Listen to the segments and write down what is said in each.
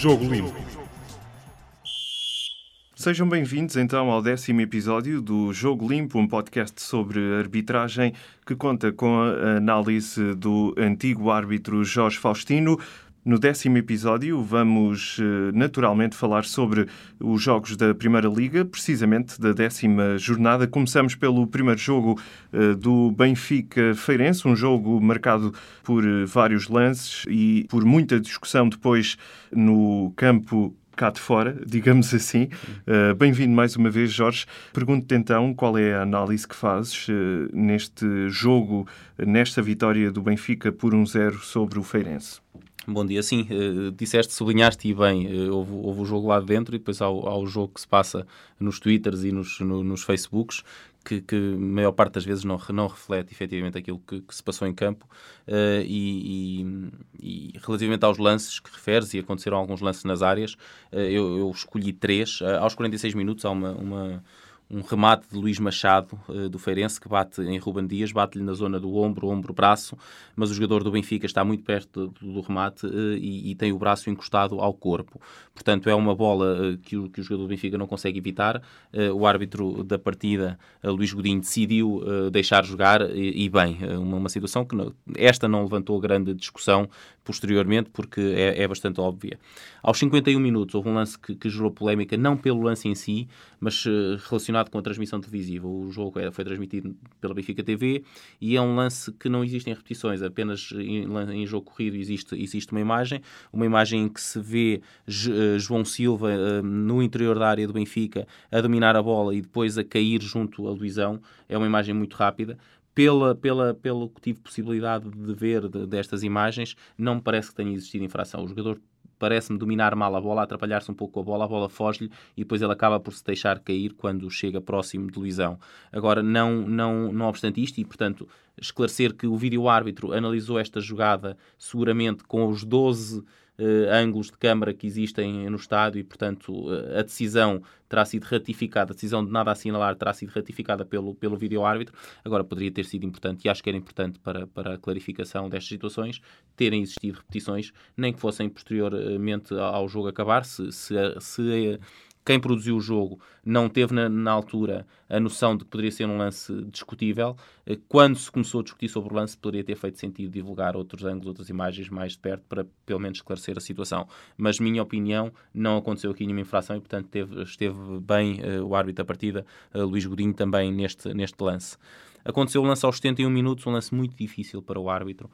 Jogo Limpo. Sejam bem-vindos então ao décimo episódio do Jogo Limpo, um podcast sobre arbitragem que conta com a análise do antigo árbitro Jorge Faustino. No décimo episódio, vamos eh, naturalmente falar sobre os jogos da Primeira Liga, precisamente da décima jornada. Começamos pelo primeiro jogo eh, do Benfica Feirense, um jogo marcado por eh, vários lances e por muita discussão depois no campo cá de fora, digamos assim. Bem-vindo mais uma vez, Jorge. Pergunto-te então qual é a análise que fazes neste jogo, nesta vitória do Benfica por 1-0 sobre o Feirense. Bom dia, sim, uh, disseste, sublinhaste e bem, uh, houve, houve, o jogo lá dentro e depois há, há, o jogo que se passa nos Twitters e nos, no, nos Facebooks, que, que a maior parte das vezes não, não reflete efetivamente aquilo que, que se passou em campo. Uh, e, e, e, relativamente aos lances que referes, e aconteceram alguns lances nas áreas, eu, eu, escolhi três. aos 46 minutos há uma, uma um remate de Luís Machado, uh, do Feirense, que bate em Ruben Dias, bate-lhe na zona do ombro, ombro-braço, mas o jogador do Benfica está muito perto do, do remate uh, e, e, tem o braço encostado ao corpo. Portanto, é uma bola uh, que, o, que o jogador do Benfica não consegue evitar. o árbitro da partida, Luís Godinho, decidiu deixar jogar e, e bem, uma, uma, situação que não, esta não levantou grande discussão posteriormente, porque é, é, bastante óbvia. Aos 51 minutos houve um lance que, que gerou polémica, não pelo lance em si, mas relacionado com a transmissão televisiva. O jogo é, foi transmitido pela Benfica TV e é um lance que não existem repetições, apenas em, em jogo corrido existe, existe uma imagem, uma imagem em que se vê eh, João Silva uh, no interior da área do Benfica a dominar a bola e depois a cair junto a Luizão. É uma imagem muito rápida, pela, pela, pelo que tive possibilidade de ver de, destas imagens, não me parece que tenha existido infração. O jogador parece-me dominar mal a bola, atrapalhar-se um pouco com a bola, a bola foge-lhe e depois ele acaba por se deixar cair quando chega próximo de Luizão. Agora, não, não, não obstante isto, e portanto esclarecer que o vídeo-árbitro analisou esta jogada seguramente com os 12 uh, ângulos de câmara que existem no estádio e, portanto, uh, a decisão terá sido ratificada, a decisão de nada assinalar terá sido ratificada pelo, pelo vídeo-árbitro. Agora, poderia ter sido importante, e acho que era importante para, para a clarificação destas situações, terem existido repetições, nem que fossem posteriormente ao jogo acabar, se, se, se quem produziu o jogo não teve na, na, altura a noção de que poderia ser um lance discutível. Eh, quando se começou a discutir sobre o lance, poderia ter feito sentido divulgar outros ângulos, outras imagens mais de perto para pelo menos esclarecer a situação. Mas, minha opinião, não aconteceu aqui nenhuma infração e, portanto, teve, esteve bem uh, o árbitro da partida, uh, Luís Godinho, também neste, neste lance. Aconteceu o lance aos 71 minutos, um lance muito difícil para o árbitro,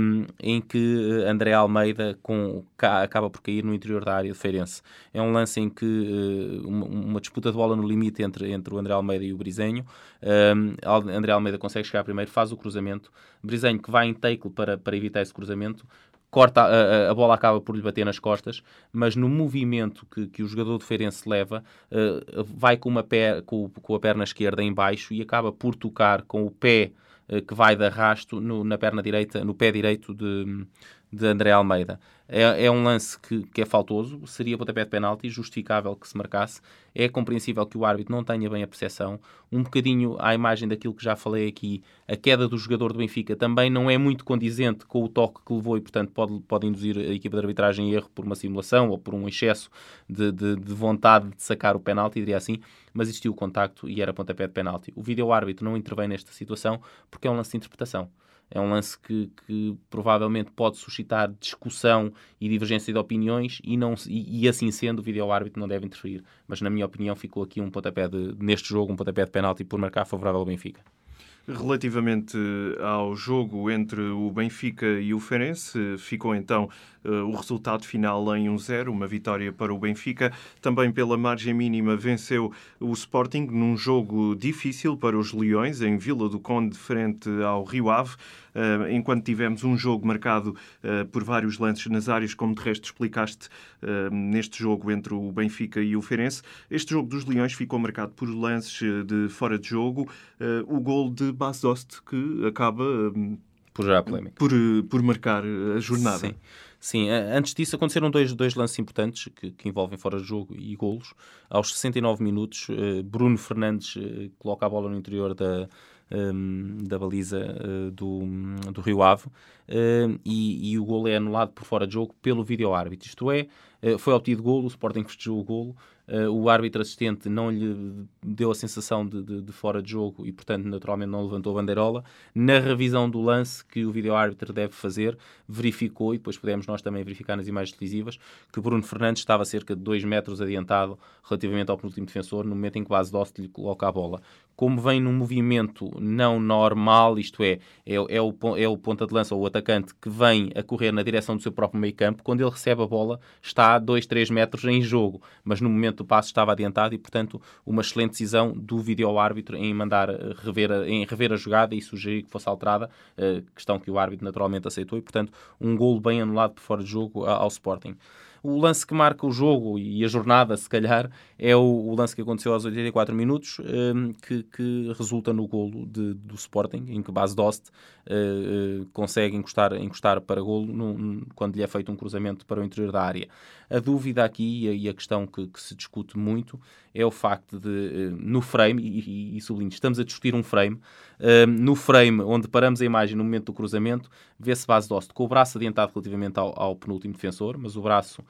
um, em que eh, André Almeida com, acaba por cair no interior da área de Feirense. É um lance em que uh, uma, uma, disputa de bola no limite entre, entre o André Almeida e o Brisenho. Um, André Almeida consegue chegar primeiro, faz o cruzamento. Brisenho que vai em take para, para evitar esse cruzamento, corta, a, a, bola acaba por lhe bater nas costas, mas no movimento que, que o jogador de Feirense leva, uh, vai com, uma pé, com, com, a perna esquerda em baixo e acaba por tocar com o pé uh, que vai de arrasto no, na perna direita, no pé direito de, de André Almeida. É, é um lance que, que, é faltoso, seria pontapé de penalti, justificável que se marcasse. É compreensível que o árbitro não tenha bem a percepção. Um bocadinho à imagem daquilo que já falei aqui, a queda do jogador do Benfica também não é muito condizente com o toque que levou e, portanto, pode, pode induzir a equipa de arbitragem em erro por uma simulação ou por um excesso de, de, de vontade de sacar o penalti, diria assim. Mas existiu o contacto e era pontapé de penalti. O vídeo-árbitro não intervém nesta situação porque é um lance de interpretação. É um lance que, que, provavelmente pode suscitar discussão e divergência de opiniões e, não, e, e assim sendo o vídeo-árbitro não deve interferir. Mas na minha opinião ficou aqui um pontapé de, neste jogo, um pontapé de penalti por marcar favorável ao Benfica. Relativamente ao jogo entre o Benfica e o Ferenc, ficou então uh, o resultado final em 1-0, uma vitória para o Benfica. Também pela margem mínima venceu o Sporting num jogo difícil para os Leões, em Vila do Conde, frente ao Rio Ave. Uh, enquanto tivemos um jogo marcado uh, por vários lances nas áreas, como de resto explicaste neste jogo entre o Benfica e o Ferenc. Este jogo dos Leões ficou marcado por lances de fora de jogo. o gol de Basost, que acaba por, gerar polémica. Por, por marcar a jornada. Sim. Sim, antes disso aconteceram dois, dois lances importantes que, que envolvem fora de jogo e golos. Aos 69 minutos, Bruno Fernandes coloca a bola no interior da, um, da baliza uh, do, do Rio Ave uh, e, e, o golo é anulado por fora de jogo pelo vídeo-árbitro. Isto é, uh, foi obtido golo, o Sporting festejou o golo, Uh, o árbitro assistente não lhe deu a sensação de, de, de, fora de jogo e, portanto, naturalmente não levantou a bandeirola. Na revisão do lance que o vídeo-árbitro deve fazer, verificou, e depois podemos nós também verificar nas imagens televisivas, que Bruno Fernandes estava cerca de 2 metros adiantado relativamente ao penúltimo defensor no momento em que Base Dost lhe coloca a bola como vem num movimento não normal, isto é, é, é, o, é o ponta de lança ou o atacante que vem a correr na direção do seu próprio meio campo, quando ele recebe a bola está a 2, 3 metros em jogo, mas no momento do passo estava adiantado e, portanto, uma excelente decisão do vídeo-árbitro em mandar eh, rever em rever a jogada e sugerir que fosse alterada, uh, questão que o árbitro naturalmente aceitou e, portanto, um golo bem anulado por fora de jogo ao Sporting. O lance que marca o jogo e a jornada, se calhar, é o, o lance que aconteceu aos 84 minutos, um, que, que, resulta no golo de, do Sporting, em que Bas Dost uh, consegue encostar, encostar para golo no, quando lhe é feito um cruzamento para o interior da área. A dúvida aqui e a, a questão que, que, se discute muito é o facto de, uh, no frame, e, e, e sublinho, estamos a discutir um frame, no frame onde paramos a imagem no momento do cruzamento, vê-se Bas Dost com o braço adiantado relativamente ao, ao penúltimo defensor, mas o braço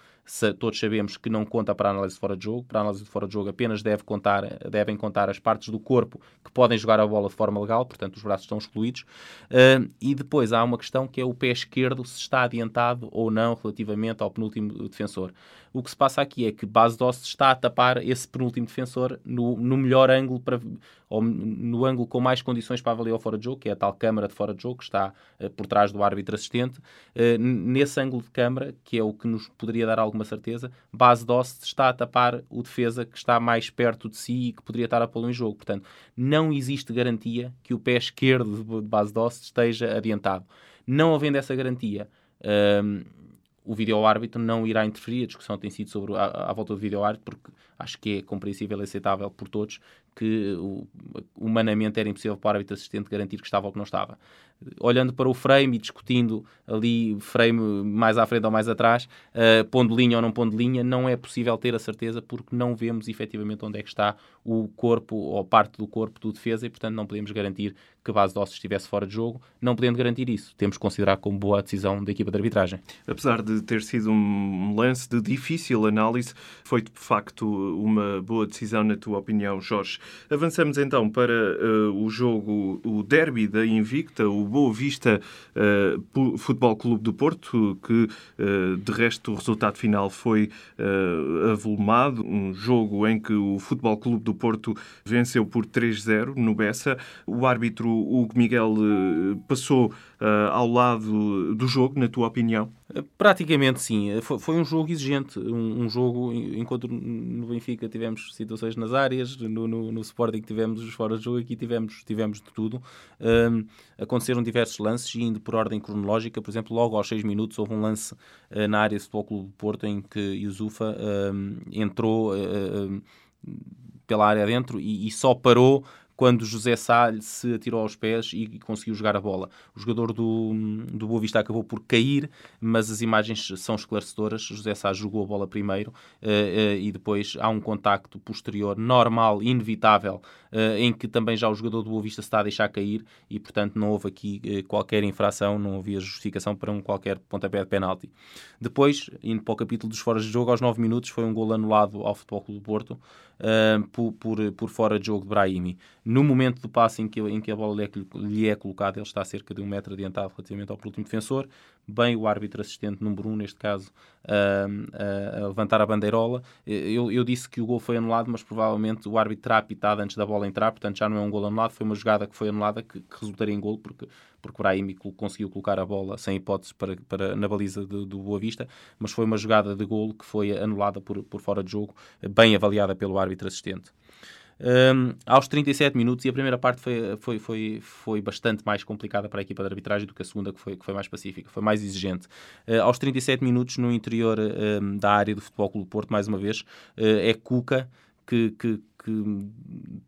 todos sabemos que não conta para a análise de fora de jogo. Para a análise de fora de jogo apenas deve contar, devem contar as partes do corpo que podem jogar a bola de forma legal, portanto os braços estão excluídos. Uh, e depois há uma questão que é o pé esquerdo se está adiantado ou não relativamente ao penúltimo defensor. O que se passa aqui é que Base Dost está a tapar esse penúltimo defensor no, no melhor ângulo, para, ou no ângulo com mais condições para avaliar o fora de jogo, que é a tal câmara de fora de jogo que está uh, por trás do árbitro assistente. Uh, nesse ângulo de câmara, que é o que nos poderia dar alguma certeza, Base Dost está a tapar o defesa que está mais perto de si e que poderia estar a pô-lo em jogo. Portanto, não existe garantia que o pé esquerdo de Base Dost esteja adiantado. Não havendo essa garantia, um, o vídeo-árbitro não irá interferir. A discussão tem sido sobre a, a volta do vídeo-árbitro, porque acho que é compreensível e aceitável por todos que o, humanamente era impossível para o árbitro assistente garantir que estava ou que não estava. Olhando para o frame e discutindo ali frame mais à frente ou mais atrás, uh, pondo linha ou não pondo linha, não é possível ter a certeza porque não vemos efetivamente onde é que está o corpo ou parte do corpo do defesa e, portanto, não podemos garantir que base de ossos estivesse fora de jogo. Não podendo garantir isso, temos que considerar como boa a decisão da equipa de arbitragem. Apesar de ter sido um lance de difícil análise, foi de facto uma boa decisão, na tua opinião, Jorge. Avançamos então para uh, o jogo, o derby da Invicta, o Boa Vista uh, Futebol Clube do Porto, que uh, de resto o resultado final foi avolumado, um jogo em que o Futebol Clube do Porto venceu por 3-0 no Bessa. O árbitro Hugo Miguel passou ao lado do jogo, na tua opinião? Praticamente sim. Foi, um jogo exigente. Um, um, jogo, enquanto no Benfica tivemos situações nas áreas, no, no, no Sporting tivemos os fora de jogo, aqui tivemos, tivemos de tudo. Um, aconteceram diversos lances, indo por ordem cronológica. Por exemplo, logo aos 6 minutos houve um lance uh, na área do Futebol Clube do Porto em que Yusufa um, entrou uh, pela área dentro e, e só parou quando José Sá se atirou aos pés e conseguiu jogar a bola. O jogador do, do Boa Vista acabou por cair, mas as imagens são esclarecedoras. José Sá jogou a bola primeiro uh, uh, e depois há um contacto posterior normal, inevitável, uh, em que também já o jogador do Boa Vista se está a deixar cair e, portanto, não houve aqui qualquer infração, não havia justificação para um qualquer pontapé de penalti. Depois, indo para o capítulo dos foras de jogo, aos 9 minutos foi um gol anulado ao Futebol Clube do Porto por, por, por fora de jogo de Brahimi no momento do passe em que, em que a bola lhe é, lhe é colocada, ele está a cerca de um metro adiantado relativamente ao último defensor. Bem, o árbitro assistente número 1, um, neste caso, a, a, levantar a bandeirola. Eu, eu, disse que o gol foi anulado, mas provavelmente o árbitro terá apitado antes da bola entrar, portanto já não é um gol anulado, foi uma jogada que foi anulada que, que resultaria em gol, porque, porque o Brahimi conseguiu colocar a bola sem hipótese para, para, na baliza do, do Boa Vista, mas foi uma jogada de gol que foi anulada por, por fora de jogo, bem avaliada pelo árbitro assistente. Um, aos 37 minutos, e a primeira parte foi, foi, foi, foi bastante mais complicada para a equipa de arbitragem do que a segunda, que foi, que foi mais pacífica, foi mais exigente. Uh, aos 37 minutos, no interior um, da área do Futebol Clube Porto, mais uma vez, uh, é Cuca que, que, que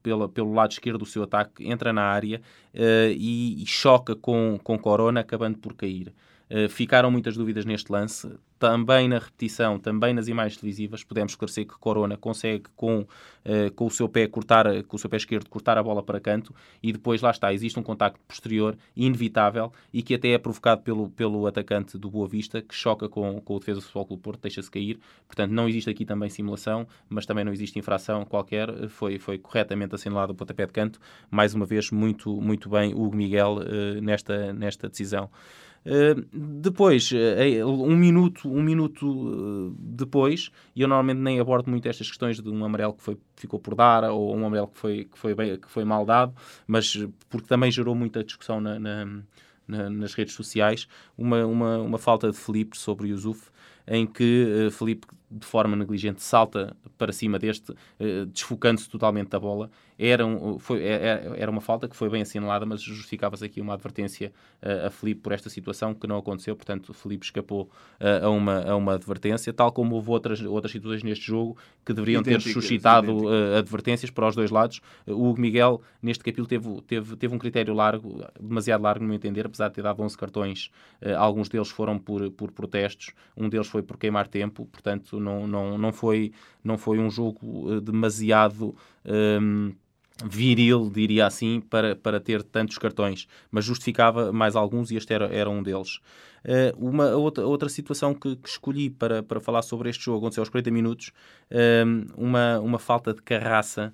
pela, pelo lado esquerdo do seu ataque entra na área uh, e, e, choca com, com Corona, acabando por cair. Uh, ficaram muitas dúvidas neste lance. Também na repetição, também nas imagens televisivas, podemos esclarecer que Corona consegue com, uh, com o seu pé cortar, com o seu pé esquerdo cortar a bola para canto e depois lá está, existe um contacto posterior inevitável e que até é provocado pelo, pelo atacante do Boa Vista que choca com, com o defesa do Futebol Clube Porto, deixa-se cair. Portanto, não existe aqui também simulação, mas também não existe infração qualquer. Foi, foi corretamente assinalado o pontapé de canto. Mais uma vez, muito, muito bem Hugo Miguel uh, nesta, nesta decisão. Uh, depois, uh, um minuto, um minuto depois, e eu normalmente nem abordo muito estas questões de um amarelo que foi, ficou por dar ou um amarelo que foi, que foi, bem, que foi mal dado, mas porque também gerou muita discussão na, na, na, nas redes sociais, uma, uma, uma falta de Felipe sobre Yusuf, em que Felipe de forma negligente salta para cima deste, desfocando-se totalmente da bola. Era, um, foi, é, é, era uma falta que foi bem assinalada, mas justificava-se aqui uma advertência uh, a Felipe por esta situação que não aconteceu, portanto, Felipe escapou uh, a, uma, a uma advertência, tal como houve outras, outras situações neste jogo que deveriam idênticas, ter suscitado uh, advertências para os dois lados. o Hugo Miguel, neste capítulo, teve, teve, teve um critério largo, demasiado largo, no meu entender, apesar de ter dado 11 cartões, alguns deles foram por, por protestos, um deles foi por queimar tempo, portanto, não, não, não, foi, não foi um jogo demasiado. Um, viril, diria assim, para, para ter tantos cartões, mas justificava mais alguns e este era, era um deles. Uh, uma outra, outra situação que, que, escolhi para, para falar sobre este jogo aconteceu aos 40 minutos, uh, uma, uma falta de carraça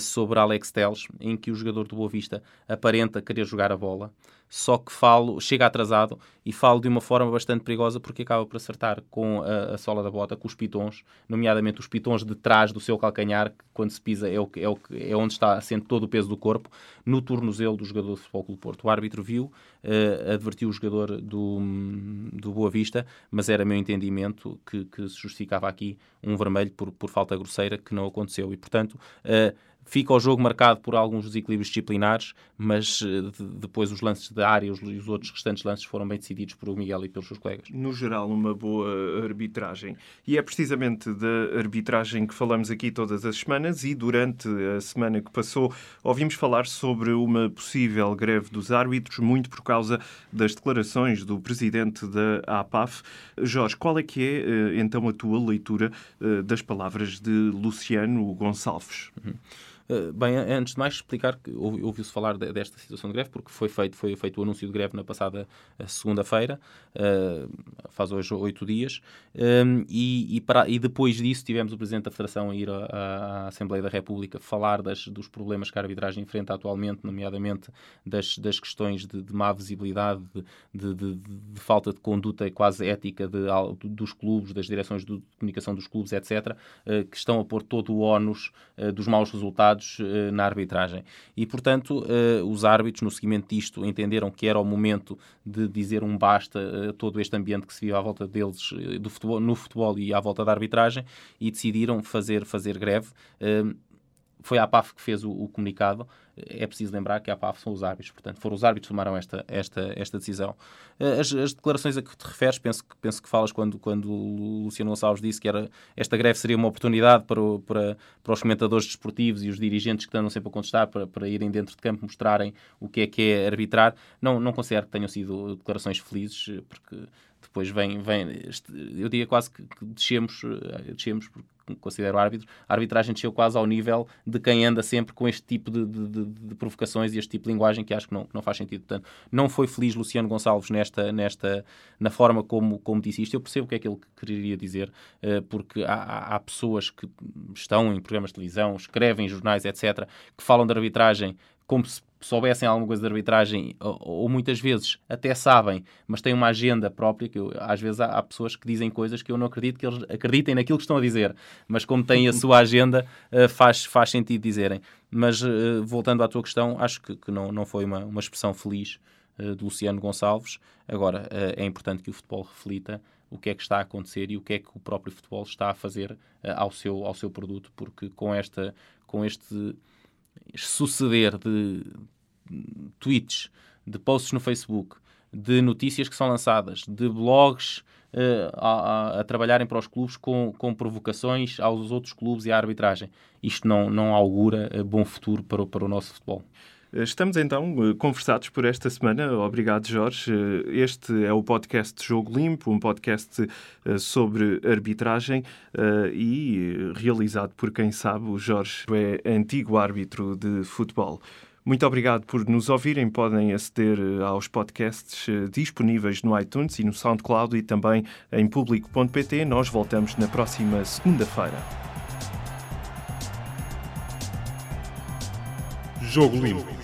sobre Alex Teles, em que o jogador do Boa Vista aparenta querer jogar a bola só que falo, chega atrasado e falo de uma forma bastante perigosa porque acaba por acertar com a, a sola da bota, com os pitons, nomeadamente os pitons de trás do seu calcanhar, que quando se pisa é, o, é, o, é onde está assente todo o peso do corpo, no tornozelo do jogador do Futebol Clube Porto. O árbitro viu, uh, advertiu o jogador do, do Boa Vista, mas era meu entendimento que, que se justificava aqui um vermelho por, por falta grosseira que não aconteceu. E, portanto, uh, Fica o jogo marcado por alguns desequilíbrios disciplinares, mas eh, de, depois os lances da área e os, os, outros restantes lances foram bem decididos por o Miguel e pelos seus colegas. No geral, uma boa arbitragem. E é precisamente da arbitragem que falamos aqui todas as semanas e durante a semana que passou ouvimos falar sobre uma possível greve dos árbitros, muito por causa das declarações do presidente da APAF. Jorge, qual é que é eh, então a tua leitura eh, das palavras de Luciano Gonçalves? Uhum. Eh, bem, antes de mais explicar que ouviu-se falar desta situação de greve, porque foi feito, foi feito o anúncio de greve na passada eh, segunda-feira, uh, faz hoje oito dias, e, e, para, e, depois disso tivemos o Presidente da Federação a ir à, à Assembleia da República falar das, dos problemas que a arbitragem enfrenta atualmente, nomeadamente das, das questões de, de má visibilidade, de, de, de, falta de conduta quase ética dos clubes, das direções de comunicação dos clubes, etc., que estão a pôr todo o ónus dos maus resultados uh, na arbitragem. E, portanto, uh, os árbitros, no seguimento disto, entenderam que era o momento de dizer um basta a todo este ambiente que se viu à volta deles do futebol, no futebol e à volta da arbitragem e decidiram fazer, fazer greve foi a APAF que fez o, o, comunicado. É preciso lembrar que a APAF são os árbitros, portanto, foram os árbitros que tomaram esta, esta, esta decisão. Eh, as, as, declarações a que te referes, penso, penso que falas quando, quando o Luciano Gonçalves disse que era, esta greve seria uma oportunidade para, o, para, para os comentadores desportivos e os dirigentes que estão sempre a contestar para, para irem dentro de campo mostrarem o que é que é arbitrar. Não, não considero que tenham sido declarações felizes, porque depois vem, vem eu diria quase que, que descemos, eh, descemos porque considero árbitro, a arbitragem desceu quase ao nível de quem anda sempre com este tipo de, de, de provocações e este tipo de linguagem que acho que não, que não faz sentido. Portanto, não foi feliz Luciano Gonçalves nesta, nesta, na forma como, como disse isto. Eu percebo o que é que ele quereria dizer, eh, porque há, há pessoas que estão em programas de televisão, escrevem em jornais, etc., que falam de arbitragem como se soubessem alguma coisa de arbitragem, ou, ou, muitas vezes até sabem, mas têm uma agenda própria, que eu, às vezes há, há, pessoas que dizem coisas que eu não acredito que eles acreditem naquilo que estão a dizer, mas como têm a sua agenda, uh, faz, faz sentido dizerem. Mas uh, voltando à tua questão, acho que, que não, não foi uma, uma expressão feliz uh, de Luciano Gonçalves. Agora, é importante que o futebol reflita o que é que está a acontecer e o que é que o próprio futebol está a fazer ao, seu, ao seu produto, porque com, esta, com este suceder de tweets, de posts no Facebook, de notícias que são lançadas, de blogs uh, a, a, a, trabalharem para os clubes com, com provocações aos outros clubes e à arbitragem. Isto não, não augura bom futuro para o, para o nosso futebol. Estamos então conversados por esta semana. Obrigado, Jorge. Este é o podcast Jogo Limpo, um podcast sobre arbitragem e realizado por quem sabe. O Jorge é antigo árbitro de futebol. Muito obrigado por nos ouvirem. Podem aceder aos podcasts disponíveis no iTunes e no SoundCloud e também em público.pt. Nós voltamos na próxima segunda-feira. Jogo Limpo